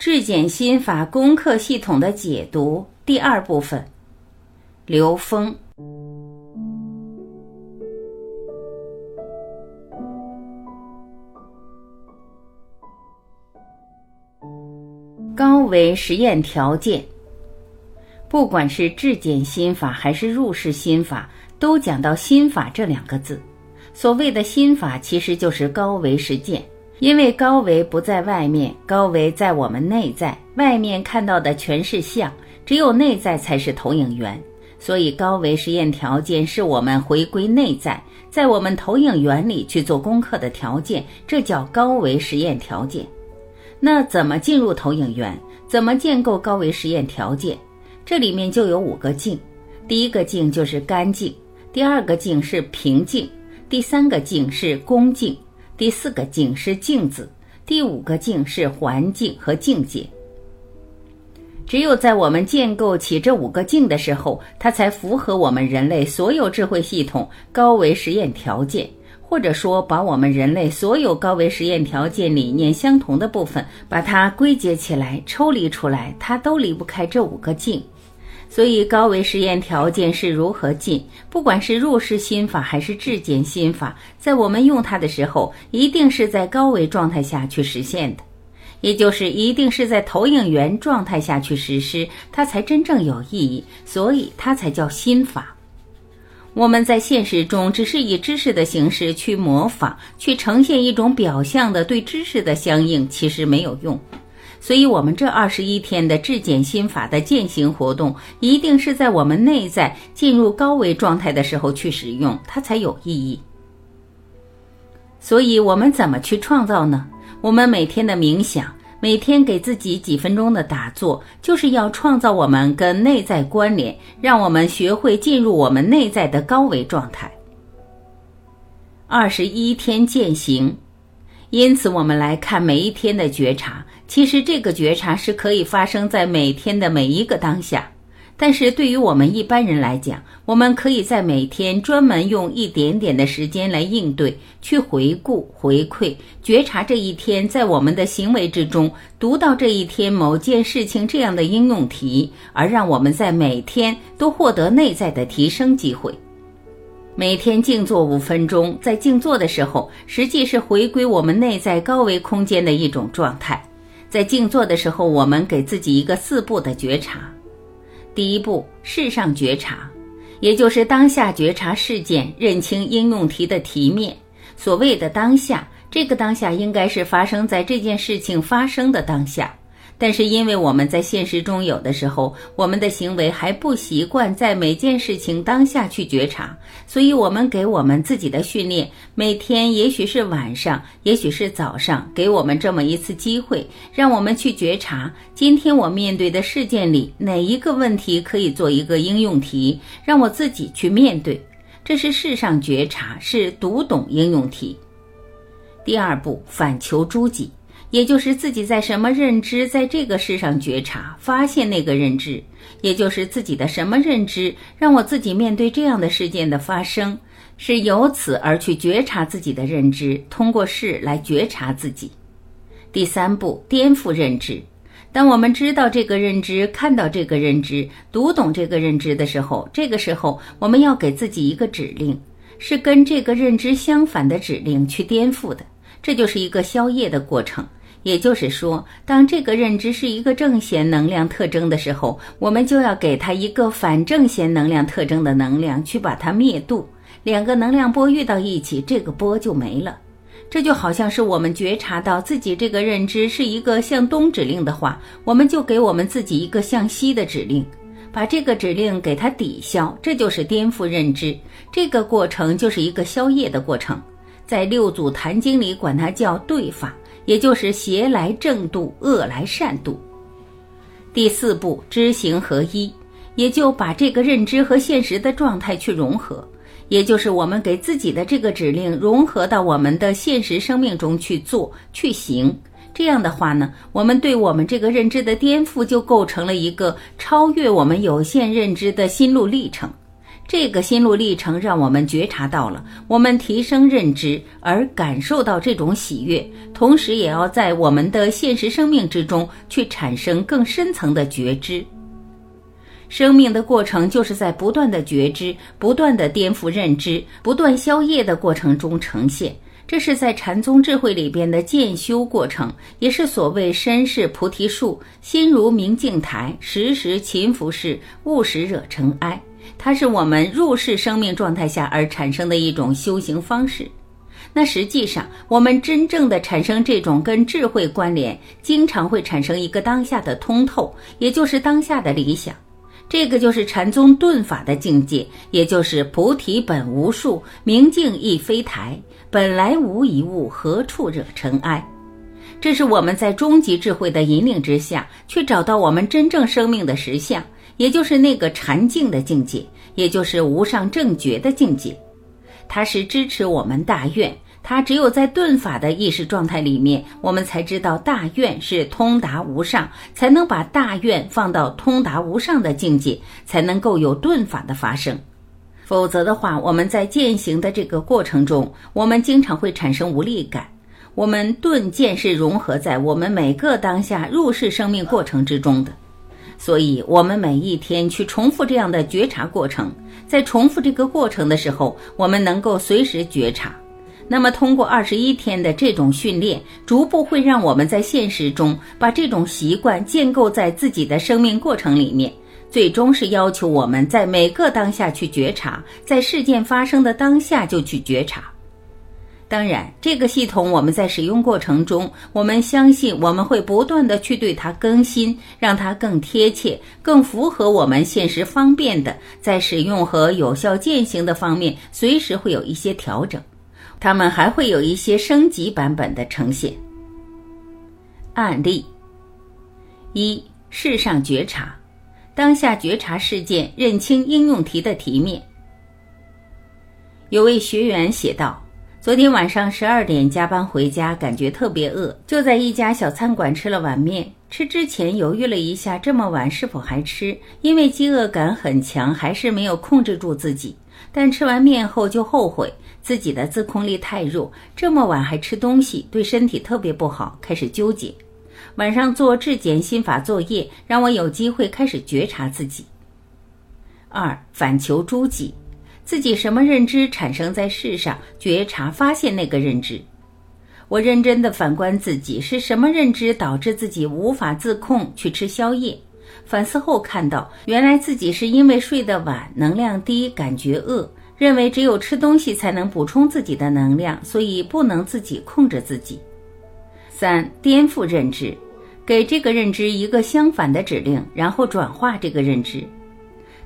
质检心法攻克系统的解读第二部分。刘峰，高维实验条件。不管是质检心法还是入世心法，都讲到心法这两个字。所谓的心法，其实就是高维实践。因为高维不在外面，高维在我们内在，外面看到的全是相，只有内在才是投影源。所以高维实验条件是我们回归内在，在我们投影源里去做功课的条件，这叫高维实验条件。那怎么进入投影源？怎么建构高维实验条件？这里面就有五个境。第一个境就是干净，第二个境是平静，第三个境是恭敬。第四个境是镜子，第五个境是环境和境界。只有在我们建构起这五个境的时候，它才符合我们人类所有智慧系统高维实验条件，或者说把我们人类所有高维实验条件理念相同的部分，把它归结起来、抽离出来，它都离不开这五个境。所以，高维实验条件是如何进？不管是入世心法还是质检心法，在我们用它的时候，一定是在高维状态下去实现的，也就是一定是在投影源状态下去实施，它才真正有意义。所以，它才叫心法。我们在现实中只是以知识的形式去模仿，去呈现一种表象的对知识的相应，其实没有用。所以，我们这二十一天的质检心法的践行活动，一定是在我们内在进入高维状态的时候去使用，它才有意义。所以，我们怎么去创造呢？我们每天的冥想，每天给自己几分钟的打坐，就是要创造我们跟内在关联，让我们学会进入我们内在的高维状态。二十一天践行。因此，我们来看每一天的觉察。其实，这个觉察是可以发生在每天的每一个当下。但是，对于我们一般人来讲，我们可以在每天专门用一点点的时间来应对、去回顾、回馈、觉察这一天在我们的行为之中读到这一天某件事情这样的应用题，而让我们在每天都获得内在的提升机会。每天静坐五分钟，在静坐的时候，实际是回归我们内在高维空间的一种状态。在静坐的时候，我们给自己一个四步的觉察。第一步，事上觉察，也就是当下觉察事件，认清应用题的题面。所谓的当下，这个当下应该是发生在这件事情发生的当下。但是，因为我们在现实中有的时候，我们的行为还不习惯在每件事情当下去觉察，所以，我们给我们自己的训练，每天也许是晚上，也许是早上，给我们这么一次机会，让我们去觉察今天我面对的事件里哪一个问题可以做一个应用题，让我自己去面对。这是世上觉察，是读懂应用题。第二步，反求诸己。也就是自己在什么认知，在这个世上觉察、发现那个认知，也就是自己的什么认知，让我自己面对这样的事件的发生，是由此而去觉察自己的认知，通过事来觉察自己。第三步，颠覆认知。当我们知道这个认知、看到这个认知、读懂这个认知的时候，这个时候我们要给自己一个指令，是跟这个认知相反的指令去颠覆的，这就是一个消业的过程。也就是说，当这个认知是一个正弦能量特征的时候，我们就要给它一个反正弦能量特征的能量去把它灭度。两个能量波遇到一起，这个波就没了。这就好像是我们觉察到自己这个认知是一个向东指令的话，我们就给我们自己一个向西的指令，把这个指令给它抵消，这就是颠覆认知。这个过程就是一个消业的过程，在六祖坛经里管它叫对法。也就是邪来正度，恶来善度。第四步，知行合一，也就把这个认知和现实的状态去融合，也就是我们给自己的这个指令融合到我们的现实生命中去做、去行。这样的话呢，我们对我们这个认知的颠覆就构成了一个超越我们有限认知的心路历程。这个心路历程让我们觉察到了，我们提升认知而感受到这种喜悦，同时也要在我们的现实生命之中去产生更深层的觉知。生命的过程就是在不断的觉知、不断的颠覆认知、不断消业的过程中呈现。这是在禅宗智慧里边的渐修过程，也是所谓身是菩提树，心如明镜台，时时勤拂拭，勿使惹尘埃。它是我们入世生命状态下而产生的一种修行方式。那实际上，我们真正的产生这种跟智慧关联，经常会产生一个当下的通透，也就是当下的理想。这个就是禅宗顿法的境界，也就是菩提本无树，明镜亦非台，本来无一物，何处惹尘埃？这是我们在终极智慧的引领之下，去找到我们真正生命的实相，也就是那个禅境的境界，也就是无上正觉的境界。它是支持我们大愿。它只有在顿法的意识状态里面，我们才知道大愿是通达无上，才能把大愿放到通达无上的境界，才能够有顿法的发生。否则的话，我们在践行的这个过程中，我们经常会产生无力感。我们顿渐是融合在我们每个当下入世生命过程之中的，所以，我们每一天去重复这样的觉察过程，在重复这个过程的时候，我们能够随时觉察。那么，通过二十一天的这种训练，逐步会让我们在现实中把这种习惯建构在自己的生命过程里面。最终是要求我们在每个当下去觉察，在事件发生的当下就去觉察。当然，这个系统我们在使用过程中，我们相信我们会不断的去对它更新，让它更贴切、更符合我们现实方便的，在使用和有效践行的方面，随时会有一些调整。他们还会有一些升级版本的呈现。案例一：世上觉察，当下觉察事件，认清应用题的题面。有位学员写道：“昨天晚上十二点加班回家，感觉特别饿，就在一家小餐馆吃了碗面。吃之前犹豫了一下，这么晚是否还吃？因为饥饿感很强，还是没有控制住自己。但吃完面后就后悔。”自己的自控力太弱，这么晚还吃东西，对身体特别不好。开始纠结，晚上做质检心法作业，让我有机会开始觉察自己。二反求诸己，自己什么认知产生在世上，觉察发现那个认知。我认真的反观自己是什么认知导致自己无法自控去吃宵夜，反思后看到，原来自己是因为睡得晚，能量低，感觉饿。认为只有吃东西才能补充自己的能量，所以不能自己控制自己。三、颠覆认知，给这个认知一个相反的指令，然后转化这个认知。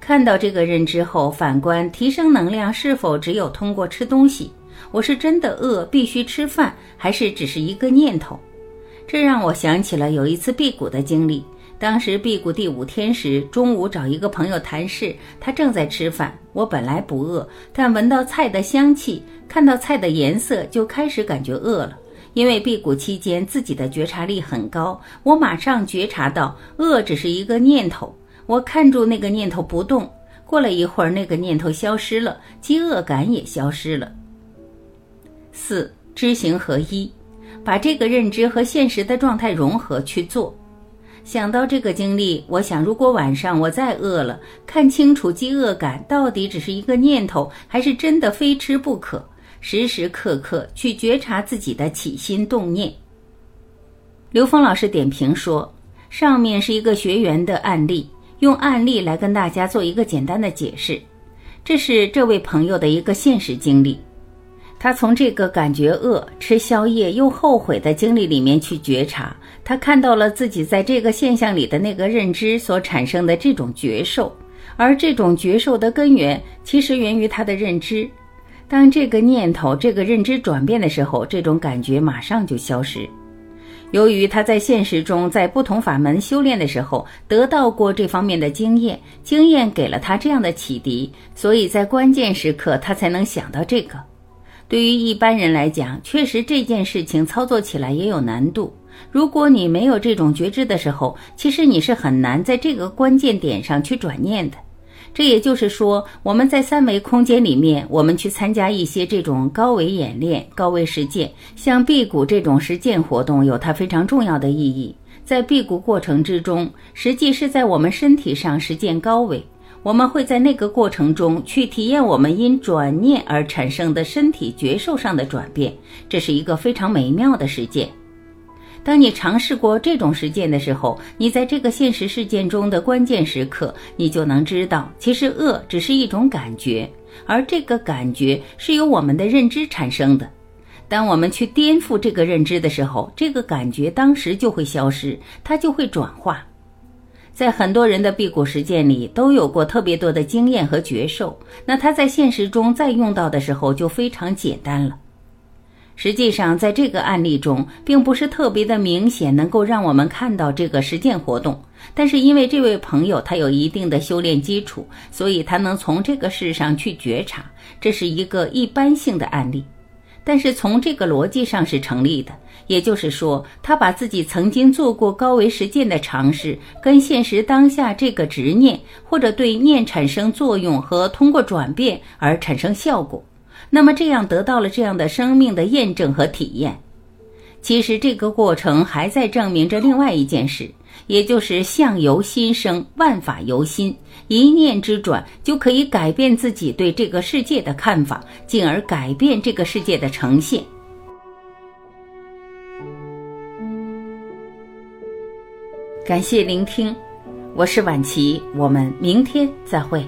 看到这个认知后，反观提升能量是否只有通过吃东西？我是真的饿，必须吃饭，还是只是一个念头？这让我想起了有一次辟谷的经历。当时辟谷第五天时，中午找一个朋友谈事，他正在吃饭。我本来不饿，但闻到菜的香气，看到菜的颜色，就开始感觉饿了。因为辟谷期间自己的觉察力很高，我马上觉察到饿只是一个念头。我看住那个念头不动，过了一会儿，那个念头消失了，饥饿感也消失了。四知行合一，把这个认知和现实的状态融合去做。想到这个经历，我想，如果晚上我再饿了，看清楚饥饿感到底只是一个念头，还是真的非吃不可，时时刻刻去觉察自己的起心动念。刘峰老师点评说，上面是一个学员的案例，用案例来跟大家做一个简单的解释。这是这位朋友的一个现实经历。他从这个感觉饿、吃宵夜又后悔的经历里面去觉察，他看到了自己在这个现象里的那个认知所产生的这种觉受，而这种觉受的根源其实源于他的认知。当这个念头、这个认知转变的时候，这种感觉马上就消失。由于他在现实中在不同法门修炼的时候得到过这方面的经验，经验给了他这样的启迪，所以在关键时刻他才能想到这个。对于一般人来讲，确实这件事情操作起来也有难度。如果你没有这种觉知的时候，其实你是很难在这个关键点上去转念的。这也就是说，我们在三维空间里面，我们去参加一些这种高维演练、高维实践，像辟谷这种实践活动，有它非常重要的意义。在辟谷过程之中，实际是在我们身体上实践高维。我们会在那个过程中去体验我们因转念而产生的身体觉受上的转变，这是一个非常美妙的实践。当你尝试过这种实践的时候，你在这个现实事件中的关键时刻，你就能知道，其实恶只是一种感觉，而这个感觉是由我们的认知产生的。当我们去颠覆这个认知的时候，这个感觉当时就会消失，它就会转化。在很多人的辟谷实践里，都有过特别多的经验和觉受，那他在现实中再用到的时候就非常简单了。实际上，在这个案例中，并不是特别的明显，能够让我们看到这个实践活动。但是，因为这位朋友他有一定的修炼基础，所以他能从这个事上去觉察，这是一个一般性的案例。但是从这个逻辑上是成立的，也就是说，他把自己曾经做过高维实践的尝试，跟现实当下这个执念或者对念产生作用和通过转变而产生效果。那么这样得到了这样的生命的验证和体验。其实这个过程还在证明着另外一件事，也就是相由心生，万法由心，一念之转就可以改变自己对这个世界的看法，进而改变这个世界的呈现。感谢聆听，我是晚琪，我们明天再会。